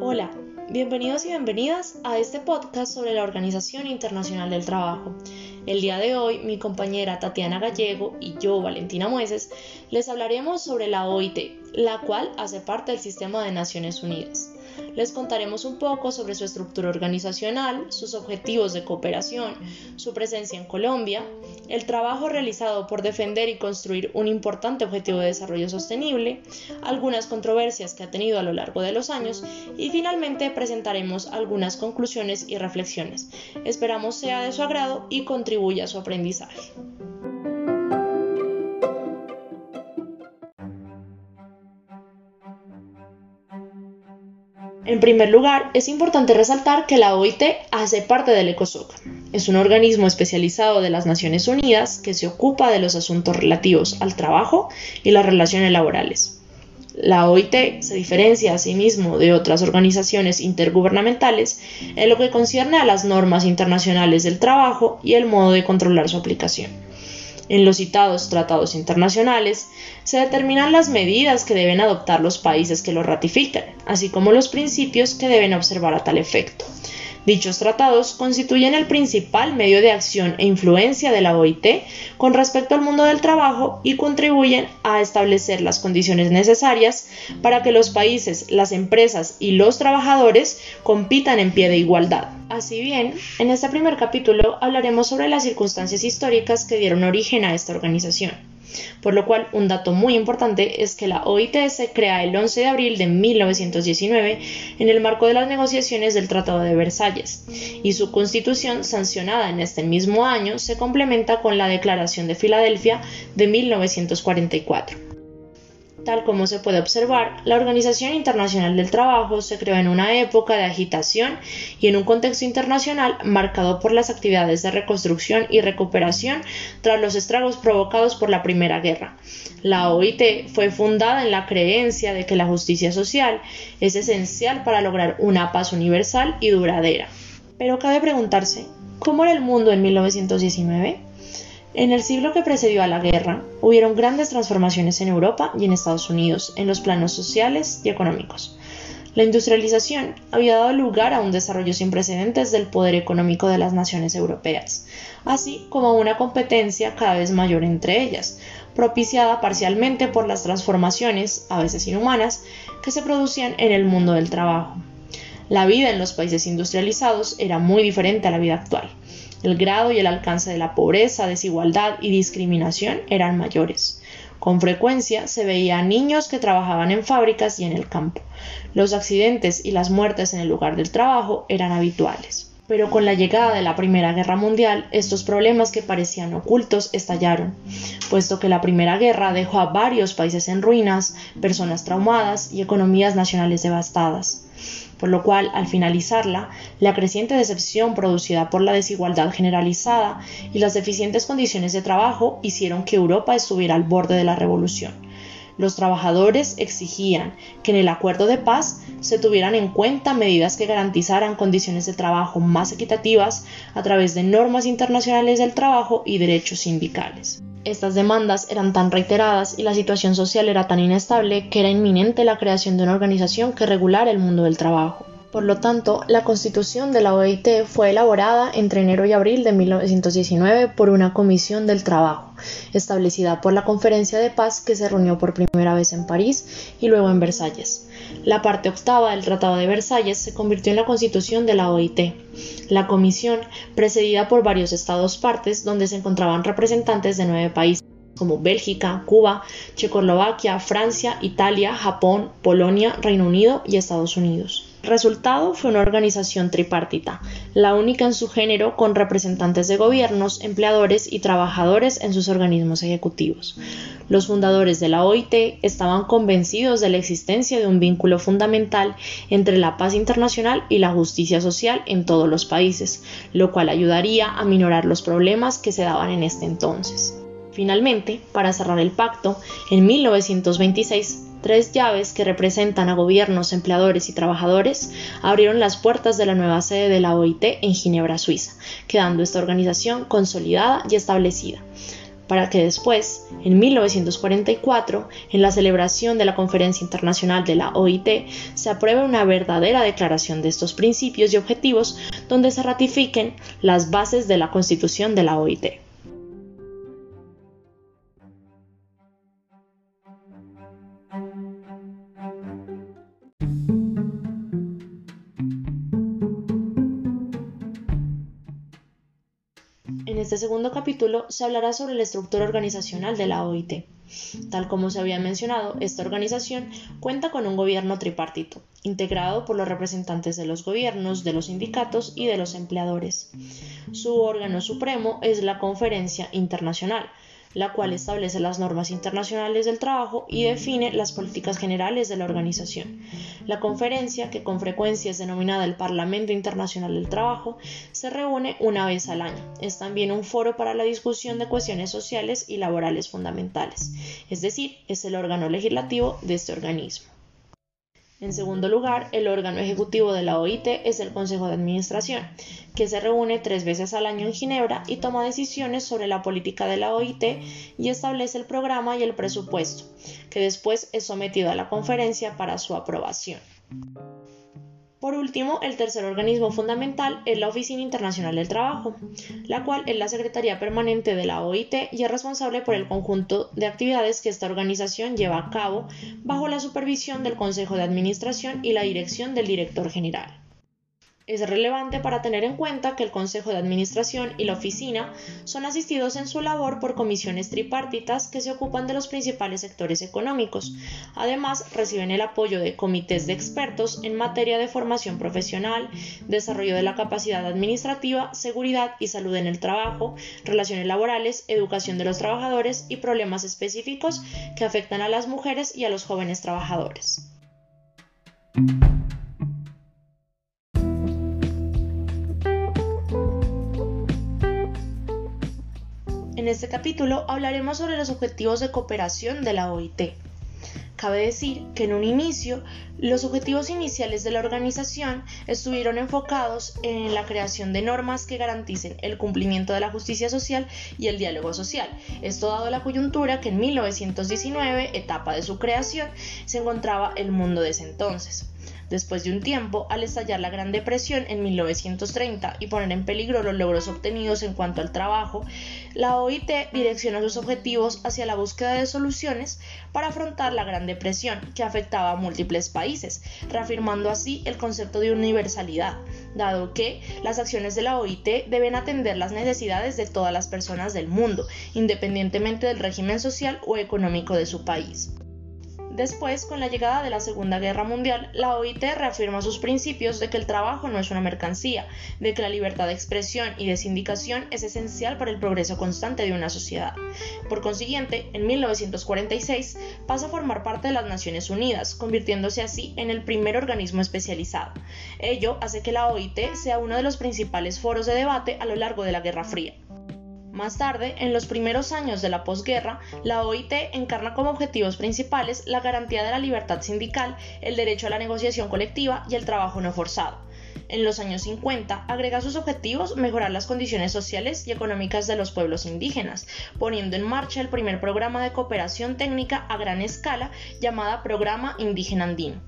Hola, bienvenidos y bienvenidas a este podcast sobre la Organización Internacional del Trabajo. El día de hoy, mi compañera Tatiana Gallego y yo, Valentina Mueces, les hablaremos sobre la OIT, la cual hace parte del sistema de Naciones Unidas les contaremos un poco sobre su estructura organizacional, sus objetivos de cooperación, su presencia en Colombia, el trabajo realizado por defender y construir un importante objetivo de desarrollo sostenible, algunas controversias que ha tenido a lo largo de los años y finalmente presentaremos algunas conclusiones y reflexiones. Esperamos sea de su agrado y contribuya a su aprendizaje. En primer lugar, es importante resaltar que la OIT hace parte del ECOSOC. Es un organismo especializado de las Naciones Unidas que se ocupa de los asuntos relativos al trabajo y las relaciones laborales. La OIT se diferencia a sí de otras organizaciones intergubernamentales en lo que concierne a las normas internacionales del trabajo y el modo de controlar su aplicación. En los citados tratados internacionales se determinan las medidas que deben adoptar los países que los ratifican, así como los principios que deben observar a tal efecto. Dichos tratados constituyen el principal medio de acción e influencia de la OIT con respecto al mundo del trabajo y contribuyen a establecer las condiciones necesarias para que los países, las empresas y los trabajadores compitan en pie de igualdad. Así bien, en este primer capítulo hablaremos sobre las circunstancias históricas que dieron origen a esta organización. Por lo cual, un dato muy importante es que la OIT se crea el 11 de abril de 1919 en el marco de las negociaciones del Tratado de Versalles, y su constitución, sancionada en este mismo año, se complementa con la Declaración de Filadelfia de 1944. Tal como se puede observar, la Organización Internacional del Trabajo se creó en una época de agitación y en un contexto internacional marcado por las actividades de reconstrucción y recuperación tras los estragos provocados por la Primera Guerra. La OIT fue fundada en la creencia de que la justicia social es esencial para lograr una paz universal y duradera. Pero cabe preguntarse, ¿cómo era el mundo en 1919? En el siglo que precedió a la guerra, hubieron grandes transformaciones en Europa y en Estados Unidos en los planos sociales y económicos. La industrialización había dado lugar a un desarrollo sin precedentes del poder económico de las naciones europeas, así como a una competencia cada vez mayor entre ellas, propiciada parcialmente por las transformaciones, a veces inhumanas, que se producían en el mundo del trabajo. La vida en los países industrializados era muy diferente a la vida actual. El grado y el alcance de la pobreza, desigualdad y discriminación eran mayores. Con frecuencia se veía niños que trabajaban en fábricas y en el campo. Los accidentes y las muertes en el lugar del trabajo eran habituales. Pero con la llegada de la Primera Guerra Mundial, estos problemas que parecían ocultos estallaron, puesto que la Primera Guerra dejó a varios países en ruinas, personas traumadas y economías nacionales devastadas por lo cual, al finalizarla, la creciente decepción producida por la desigualdad generalizada y las deficientes condiciones de trabajo hicieron que Europa estuviera al borde de la revolución. Los trabajadores exigían que en el acuerdo de paz se tuvieran en cuenta medidas que garantizaran condiciones de trabajo más equitativas a través de normas internacionales del trabajo y derechos sindicales. Estas demandas eran tan reiteradas y la situación social era tan inestable que era inminente la creación de una organización que regulara el mundo del trabajo. Por lo tanto, la constitución de la OIT fue elaborada entre enero y abril de 1919 por una comisión del trabajo, establecida por la Conferencia de Paz que se reunió por primera vez en París y luego en Versalles. La parte octava del Tratado de Versalles se convirtió en la constitución de la OIT. La comisión, precedida por varios estados partes, donde se encontraban representantes de nueve países como Bélgica, Cuba, Checoslovaquia, Francia, Italia, Japón, Polonia, Reino Unido y Estados Unidos. Resultado fue una organización tripartita, la única en su género con representantes de gobiernos, empleadores y trabajadores en sus organismos ejecutivos. Los fundadores de la OIT estaban convencidos de la existencia de un vínculo fundamental entre la paz internacional y la justicia social en todos los países, lo cual ayudaría a minorar los problemas que se daban en este entonces. Finalmente, para cerrar el pacto, en 1926 Tres llaves que representan a gobiernos, empleadores y trabajadores abrieron las puertas de la nueva sede de la OIT en Ginebra, Suiza, quedando esta organización consolidada y establecida. para que después, en 1944, en la celebración de la Conferencia Internacional de la OIT, se apruebe una verdadera declaración de estos principios y objetivos donde se ratifiquen las bases de la Constitución de la OIT. Este segundo capítulo se hablará sobre la estructura organizacional de la OIT. Tal como se había mencionado, esta organización cuenta con un gobierno tripartito, integrado por los representantes de los gobiernos, de los sindicatos y de los empleadores. Su órgano supremo es la Conferencia Internacional, la cual establece las normas internacionales del trabajo y define las políticas generales de la organización. La conferencia, que con frecuencia es denominada el Parlamento Internacional del Trabajo, se reúne una vez al año. Es también un foro para la discusión de cuestiones sociales y laborales fundamentales, es decir, es el órgano legislativo de este organismo. En segundo lugar, el órgano ejecutivo de la OIT es el Consejo de Administración, que se reúne tres veces al año en Ginebra y toma decisiones sobre la política de la OIT y establece el programa y el presupuesto, que después es sometido a la conferencia para su aprobación. Por último, el tercer organismo fundamental es la Oficina Internacional del Trabajo, la cual es la Secretaría Permanente de la OIT y es responsable por el conjunto de actividades que esta organización lleva a cabo bajo la supervisión del Consejo de Administración y la dirección del Director General. Es relevante para tener en cuenta que el Consejo de Administración y la Oficina son asistidos en su labor por comisiones tripartitas que se ocupan de los principales sectores económicos. Además, reciben el apoyo de comités de expertos en materia de formación profesional, desarrollo de la capacidad administrativa, seguridad y salud en el trabajo, relaciones laborales, educación de los trabajadores y problemas específicos que afectan a las mujeres y a los jóvenes trabajadores. Este capítulo hablaremos sobre los objetivos de cooperación de la OIT. Cabe decir que en un inicio los objetivos iniciales de la organización estuvieron enfocados en la creación de normas que garanticen el cumplimiento de la justicia social y el diálogo social. Esto dado la coyuntura que en 1919, etapa de su creación, se encontraba el mundo de ese entonces. Después de un tiempo, al estallar la Gran Depresión en 1930 y poner en peligro los logros obtenidos en cuanto al trabajo, la OIT direccionó sus objetivos hacia la búsqueda de soluciones para afrontar la Gran Depresión que afectaba a múltiples países, reafirmando así el concepto de universalidad, dado que las acciones de la OIT deben atender las necesidades de todas las personas del mundo, independientemente del régimen social o económico de su país. Después, con la llegada de la Segunda Guerra Mundial, la OIT reafirma sus principios de que el trabajo no es una mercancía, de que la libertad de expresión y de sindicación es esencial para el progreso constante de una sociedad. Por consiguiente, en 1946 pasa a formar parte de las Naciones Unidas, convirtiéndose así en el primer organismo especializado. Ello hace que la OIT sea uno de los principales foros de debate a lo largo de la Guerra Fría. Más tarde, en los primeros años de la posguerra, la OIT encarna como objetivos principales la garantía de la libertad sindical, el derecho a la negociación colectiva y el trabajo no forzado. En los años 50 agrega sus objetivos mejorar las condiciones sociales y económicas de los pueblos indígenas, poniendo en marcha el primer programa de cooperación técnica a gran escala llamada Programa Indígena Andino.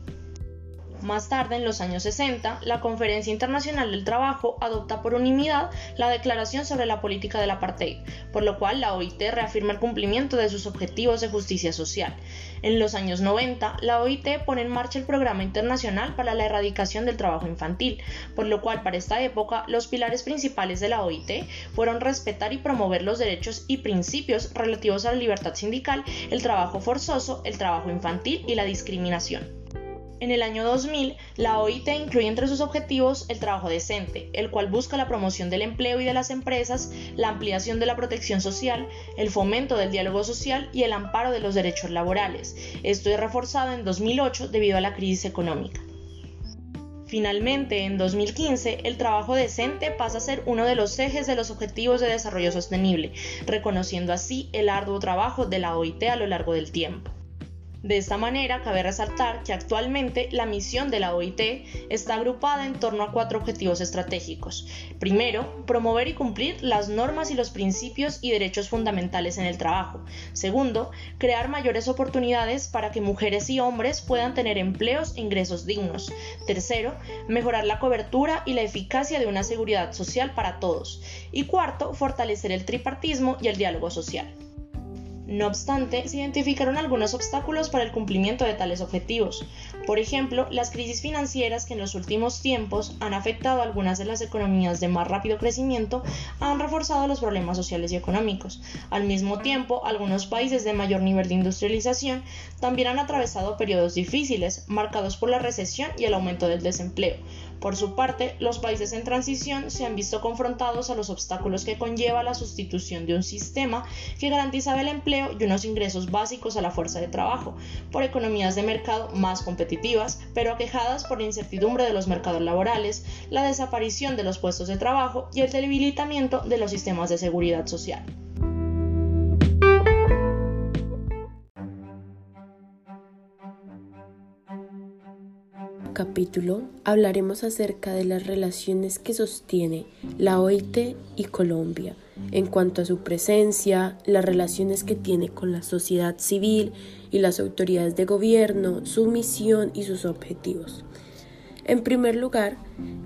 Más tarde, en los años 60, la Conferencia Internacional del Trabajo adopta por unanimidad la Declaración sobre la Política del Apartheid, por lo cual la OIT reafirma el cumplimiento de sus objetivos de justicia social. En los años 90, la OIT pone en marcha el Programa Internacional para la Erradicación del Trabajo Infantil, por lo cual para esta época los pilares principales de la OIT fueron respetar y promover los derechos y principios relativos a la libertad sindical, el trabajo forzoso, el trabajo infantil y la discriminación. En el año 2000, la OIT incluye entre sus objetivos el trabajo decente, el cual busca la promoción del empleo y de las empresas, la ampliación de la protección social, el fomento del diálogo social y el amparo de los derechos laborales. Esto es reforzado en 2008 debido a la crisis económica. Finalmente, en 2015, el trabajo decente pasa a ser uno de los ejes de los Objetivos de Desarrollo Sostenible, reconociendo así el arduo trabajo de la OIT a lo largo del tiempo. De esta manera, cabe resaltar que actualmente la misión de la OIT está agrupada en torno a cuatro objetivos estratégicos. Primero, promover y cumplir las normas y los principios y derechos fundamentales en el trabajo. Segundo, crear mayores oportunidades para que mujeres y hombres puedan tener empleos e ingresos dignos. Tercero, mejorar la cobertura y la eficacia de una seguridad social para todos. Y cuarto, fortalecer el tripartismo y el diálogo social. No obstante, se identificaron algunos obstáculos para el cumplimiento de tales objetivos. Por ejemplo, las crisis financieras que en los últimos tiempos han afectado a algunas de las economías de más rápido crecimiento han reforzado los problemas sociales y económicos. Al mismo tiempo, algunos países de mayor nivel de industrialización también han atravesado periodos difíciles, marcados por la recesión y el aumento del desempleo. Por su parte, los países en transición se han visto confrontados a los obstáculos que conlleva la sustitución de un sistema que garantizaba el empleo y unos ingresos básicos a la fuerza de trabajo, por economías de mercado más competitivas, pero aquejadas por la incertidumbre de los mercados laborales, la desaparición de los puestos de trabajo y el debilitamiento de los sistemas de seguridad social. Capítulo hablaremos acerca de las relaciones que sostiene la OIT y Colombia en cuanto a su presencia, las relaciones que tiene con la sociedad civil y las autoridades de gobierno, su misión y sus objetivos. En primer lugar,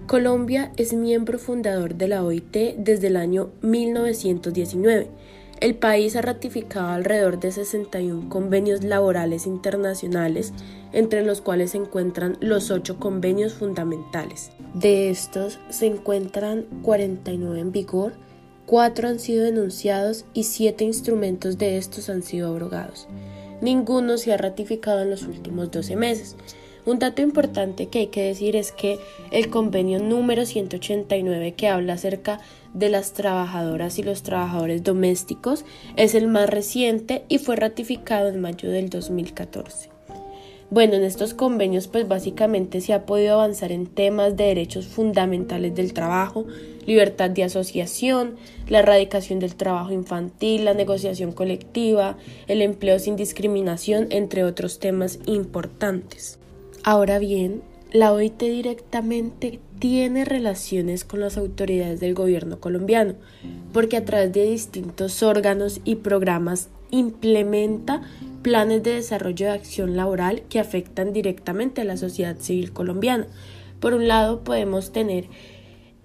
Colombia es miembro fundador de la OIT desde el año 1919 el país ha ratificado alrededor de 61 convenios laborales internacionales, entre los cuales se encuentran los ocho convenios fundamentales. De estos se encuentran 49 en vigor, cuatro han sido denunciados y siete instrumentos de estos han sido abrogados. Ninguno se ha ratificado en los últimos 12 meses. Un dato importante que hay que decir es que el convenio número 189 que habla acerca de las trabajadoras y los trabajadores domésticos es el más reciente y fue ratificado en mayo del 2014. Bueno, en estos convenios pues básicamente se ha podido avanzar en temas de derechos fundamentales del trabajo, libertad de asociación, la erradicación del trabajo infantil, la negociación colectiva, el empleo sin discriminación, entre otros temas importantes. Ahora bien, la OIT directamente tiene relaciones con las autoridades del gobierno colombiano, porque a través de distintos órganos y programas implementa planes de desarrollo de acción laboral que afectan directamente a la sociedad civil colombiana. Por un lado, podemos tener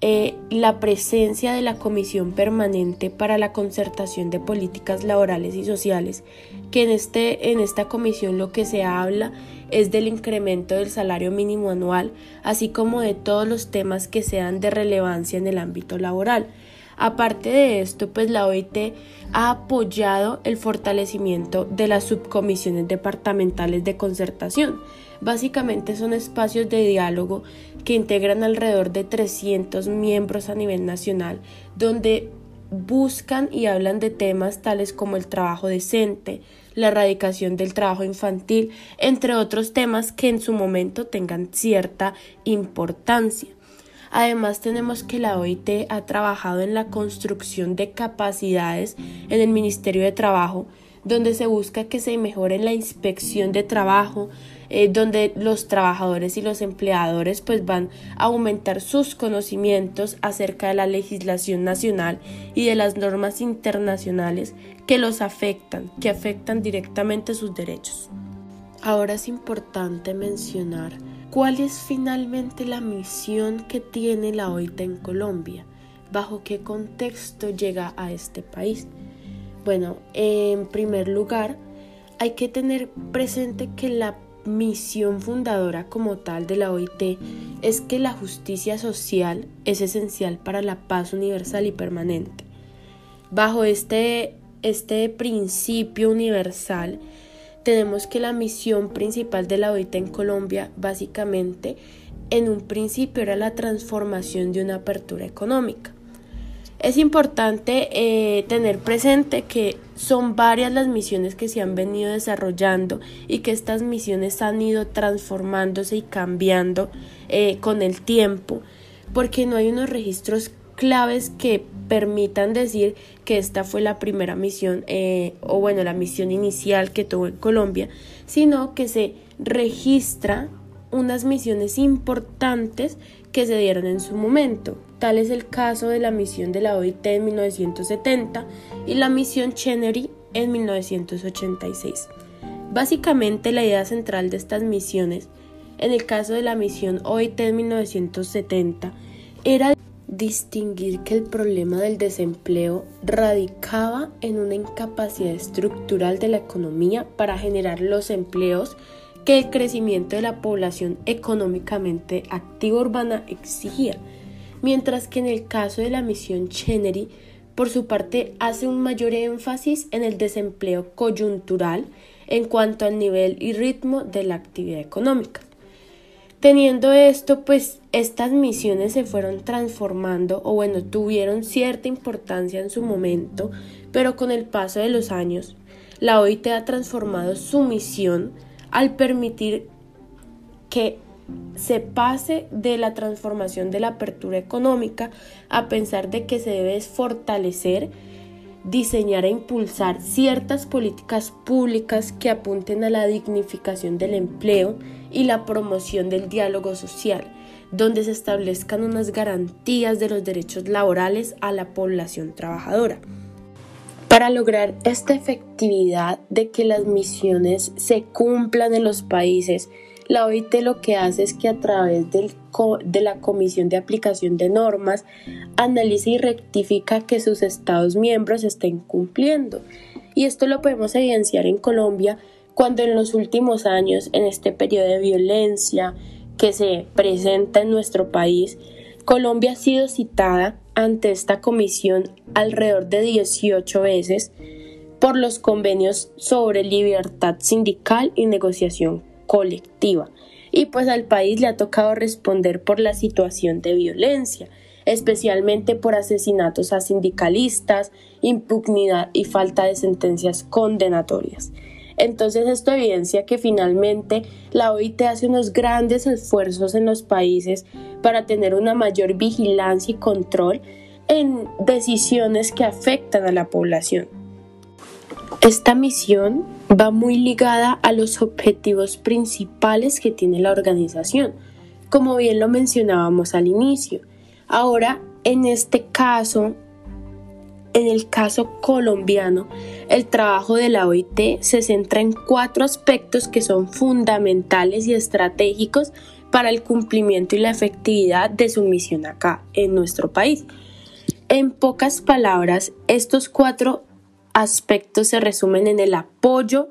eh, la presencia de la Comisión Permanente para la Concertación de Políticas Laborales y Sociales, que en, este, en esta comisión lo que se habla es del incremento del salario mínimo anual, así como de todos los temas que sean de relevancia en el ámbito laboral. Aparte de esto, pues la OIT ha apoyado el fortalecimiento de las subcomisiones departamentales de concertación. Básicamente son espacios de diálogo que integran alrededor de 300 miembros a nivel nacional, donde buscan y hablan de temas tales como el trabajo decente, la erradicación del trabajo infantil, entre otros temas que en su momento tengan cierta importancia. Además tenemos que la OIT ha trabajado en la construcción de capacidades en el Ministerio de Trabajo, donde se busca que se mejore la inspección de trabajo, eh, donde los trabajadores y los empleadores pues van a aumentar sus conocimientos acerca de la legislación nacional y de las normas internacionales que los afectan, que afectan directamente sus derechos. Ahora es importante mencionar ¿Cuál es finalmente la misión que tiene la OIT en Colombia? ¿Bajo qué contexto llega a este país? Bueno, en primer lugar, hay que tener presente que la misión fundadora como tal de la OIT es que la justicia social es esencial para la paz universal y permanente. Bajo este, este principio universal, tenemos que la misión principal de la OIT en Colombia básicamente en un principio era la transformación de una apertura económica. Es importante eh, tener presente que son varias las misiones que se han venido desarrollando y que estas misiones han ido transformándose y cambiando eh, con el tiempo, porque no hay unos registros claves que permitan decir que esta fue la primera misión, eh, o bueno, la misión inicial que tuvo en Colombia, sino que se registra unas misiones importantes que se dieron en su momento. Tal es el caso de la misión de la OIT en 1970 y la misión Chenery en 1986. Básicamente la idea central de estas misiones, en el caso de la misión OIT en 1970, era distinguir que el problema del desempleo radicaba en una incapacidad estructural de la economía para generar los empleos que el crecimiento de la población económicamente activa urbana exigía, mientras que en el caso de la misión Chenery, por su parte, hace un mayor énfasis en el desempleo coyuntural en cuanto al nivel y ritmo de la actividad económica. Teniendo esto, pues estas misiones se fueron transformando o bueno, tuvieron cierta importancia en su momento, pero con el paso de los años, la OIT ha transformado su misión al permitir que se pase de la transformación de la apertura económica a pensar de que se debe fortalecer, diseñar e impulsar ciertas políticas públicas que apunten a la dignificación del empleo y la promoción del diálogo social, donde se establezcan unas garantías de los derechos laborales a la población trabajadora. Para lograr esta efectividad de que las misiones se cumplan en los países, la OIT lo que hace es que a través de la Comisión de Aplicación de Normas analiza y rectifica que sus Estados miembros estén cumpliendo. Y esto lo podemos evidenciar en Colombia cuando en los últimos años, en este periodo de violencia que se presenta en nuestro país, Colombia ha sido citada ante esta comisión alrededor de 18 veces por los convenios sobre libertad sindical y negociación colectiva. Y pues al país le ha tocado responder por la situación de violencia, especialmente por asesinatos a sindicalistas, impugnidad y falta de sentencias condenatorias. Entonces esto evidencia que finalmente la OIT hace unos grandes esfuerzos en los países para tener una mayor vigilancia y control en decisiones que afectan a la población. Esta misión va muy ligada a los objetivos principales que tiene la organización, como bien lo mencionábamos al inicio. Ahora, en este caso, en el caso colombiano, el trabajo de la OIT se centra en cuatro aspectos que son fundamentales y estratégicos para el cumplimiento y la efectividad de su misión acá, en nuestro país. En pocas palabras, estos cuatro aspectos se resumen en el apoyo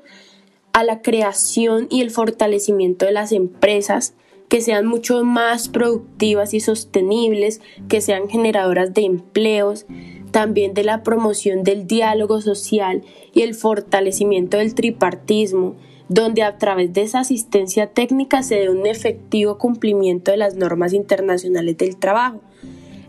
a la creación y el fortalecimiento de las empresas que sean mucho más productivas y sostenibles, que sean generadoras de empleos, también de la promoción del diálogo social y el fortalecimiento del tripartismo, donde a través de esa asistencia técnica se dé un efectivo cumplimiento de las normas internacionales del trabajo.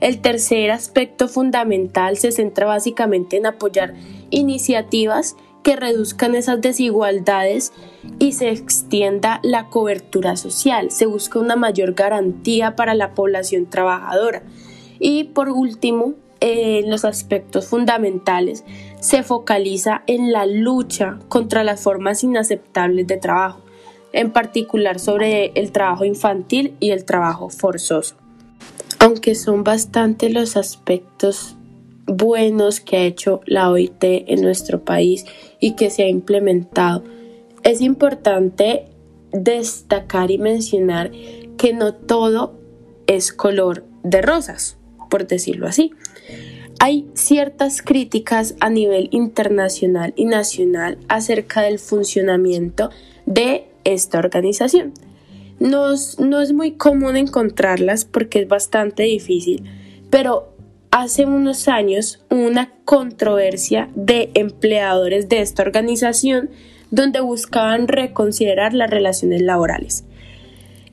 El tercer aspecto fundamental se centra básicamente en apoyar iniciativas que reduzcan esas desigualdades y se extienda la cobertura social. Se busca una mayor garantía para la población trabajadora. Y por último, en los aspectos fundamentales, se focaliza en la lucha contra las formas inaceptables de trabajo, en particular sobre el trabajo infantil y el trabajo forzoso. Aunque son bastante los aspectos buenos que ha hecho la OIT en nuestro país y que se ha implementado, es importante destacar y mencionar que no todo es color de rosas, por decirlo así. Hay ciertas críticas a nivel internacional y nacional acerca del funcionamiento de esta organización. no es muy común encontrarlas porque es bastante difícil, pero hace unos años hubo una controversia de empleadores de esta organización donde buscaban reconsiderar las relaciones laborales.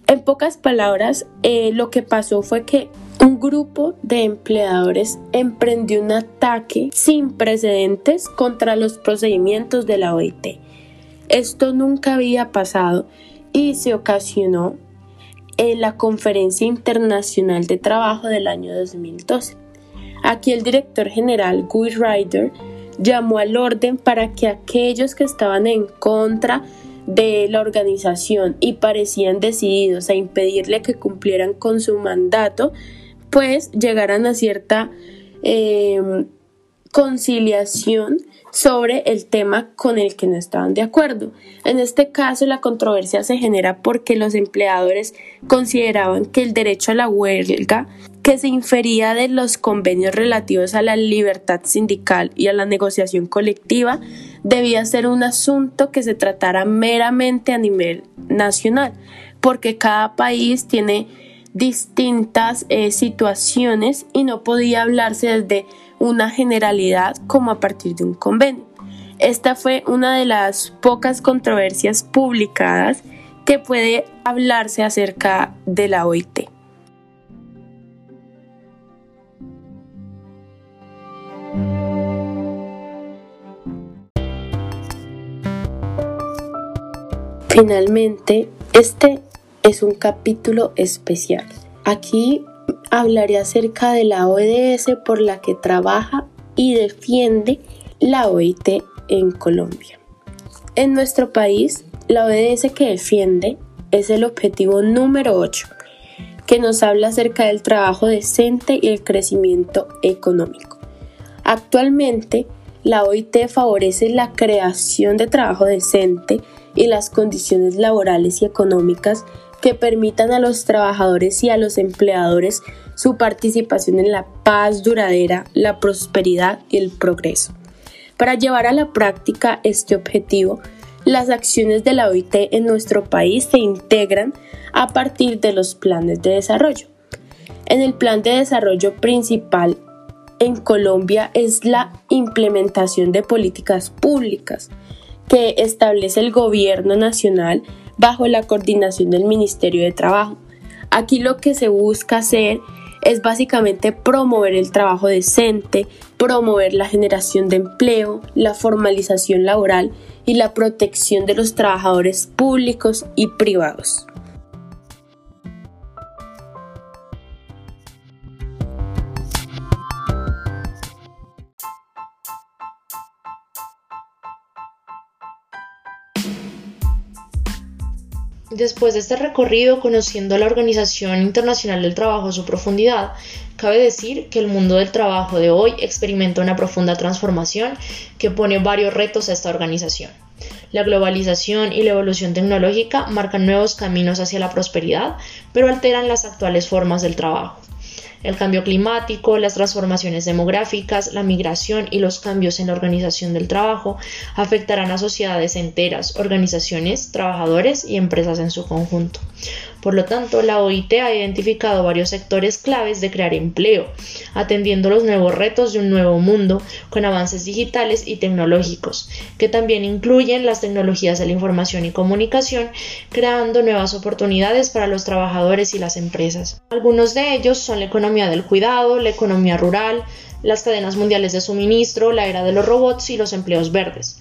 En pocas palabras, eh, lo que pasó fue que un grupo de empleadores emprendió un ataque sin precedentes contra los procedimientos de la OIT. Esto nunca había pasado y se ocasionó en la Conferencia Internacional de Trabajo del año 2012. Aquí el director general Guy Ryder llamó al orden para que aquellos que estaban en contra de la organización y parecían decididos a impedirle que cumplieran con su mandato, pues llegaran a cierta eh, conciliación sobre el tema con el que no estaban de acuerdo. En este caso, la controversia se genera porque los empleadores consideraban que el derecho a la huelga que se infería de los convenios relativos a la libertad sindical y a la negociación colectiva debía ser un asunto que se tratara meramente a nivel nacional, porque cada país tiene distintas eh, situaciones y no podía hablarse desde una generalidad como a partir de un convenio. Esta fue una de las pocas controversias publicadas que puede hablarse acerca de la OIT. Finalmente, este es un capítulo especial. Aquí hablaré acerca de la ODS por la que trabaja y defiende la OIT en Colombia. En nuestro país, la ODS que defiende es el objetivo número 8, que nos habla acerca del trabajo decente y el crecimiento económico. Actualmente, la OIT favorece la creación de trabajo decente y las condiciones laborales y económicas que permitan a los trabajadores y a los empleadores su participación en la paz duradera, la prosperidad y el progreso. Para llevar a la práctica este objetivo, las acciones de la OIT en nuestro país se integran a partir de los planes de desarrollo. En el plan de desarrollo principal en Colombia es la implementación de políticas públicas que establece el gobierno nacional bajo la coordinación del Ministerio de Trabajo. Aquí lo que se busca hacer es básicamente promover el trabajo decente, promover la generación de empleo, la formalización laboral y la protección de los trabajadores públicos y privados. Después de este recorrido conociendo la Organización Internacional del Trabajo a su profundidad, cabe decir que el mundo del trabajo de hoy experimenta una profunda transformación que pone varios retos a esta organización. La globalización y la evolución tecnológica marcan nuevos caminos hacia la prosperidad, pero alteran las actuales formas del trabajo. El cambio climático, las transformaciones demográficas, la migración y los cambios en la organización del trabajo afectarán a sociedades enteras, organizaciones, trabajadores y empresas en su conjunto. Por lo tanto, la OIT ha identificado varios sectores claves de crear empleo, atendiendo los nuevos retos de un nuevo mundo con avances digitales y tecnológicos, que también incluyen las tecnologías de la información y comunicación, creando nuevas oportunidades para los trabajadores y las empresas. Algunos de ellos son la economía del cuidado, la economía rural, las cadenas mundiales de suministro, la era de los robots y los empleos verdes.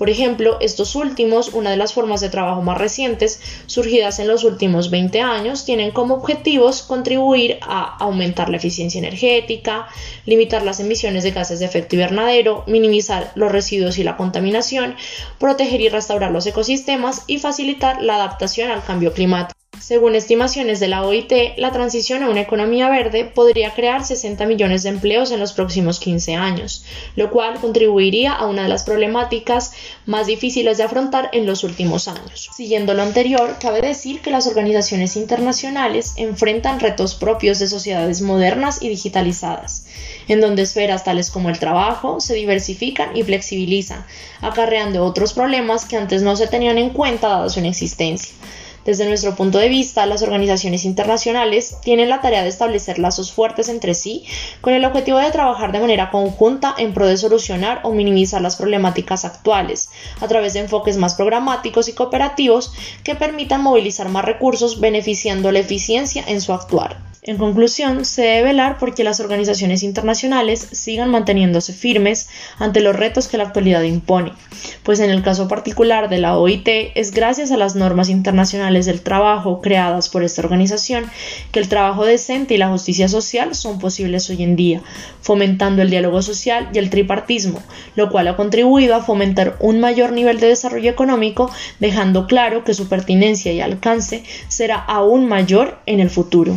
Por ejemplo, estos últimos, una de las formas de trabajo más recientes, surgidas en los últimos 20 años, tienen como objetivos contribuir a aumentar la eficiencia energética, limitar las emisiones de gases de efecto invernadero, minimizar los residuos y la contaminación, proteger y restaurar los ecosistemas y facilitar la adaptación al cambio climático. Según estimaciones de la OIT, la transición a una economía verde podría crear 60 millones de empleos en los próximos 15 años, lo cual contribuiría a una de las problemáticas más difíciles de afrontar en los últimos años. Siguiendo lo anterior, cabe decir que las organizaciones internacionales enfrentan retos propios de sociedades modernas y digitalizadas, en donde esferas tales como el trabajo se diversifican y flexibilizan, acarreando otros problemas que antes no se tenían en cuenta dada su inexistencia. Desde nuestro punto de vista, las organizaciones internacionales tienen la tarea de establecer lazos fuertes entre sí con el objetivo de trabajar de manera conjunta en pro de solucionar o minimizar las problemáticas actuales a través de enfoques más programáticos y cooperativos que permitan movilizar más recursos beneficiando la eficiencia en su actuar. En conclusión, se debe velar porque las organizaciones internacionales sigan manteniéndose firmes ante los retos que la actualidad impone, pues en el caso particular de la OIT es gracias a las normas internacionales del trabajo creadas por esta organización que el trabajo decente y la justicia social son posibles hoy en día, fomentando el diálogo social y el tripartismo, lo cual ha contribuido a fomentar un mayor nivel de desarrollo económico, dejando claro que su pertinencia y alcance será aún mayor en el futuro.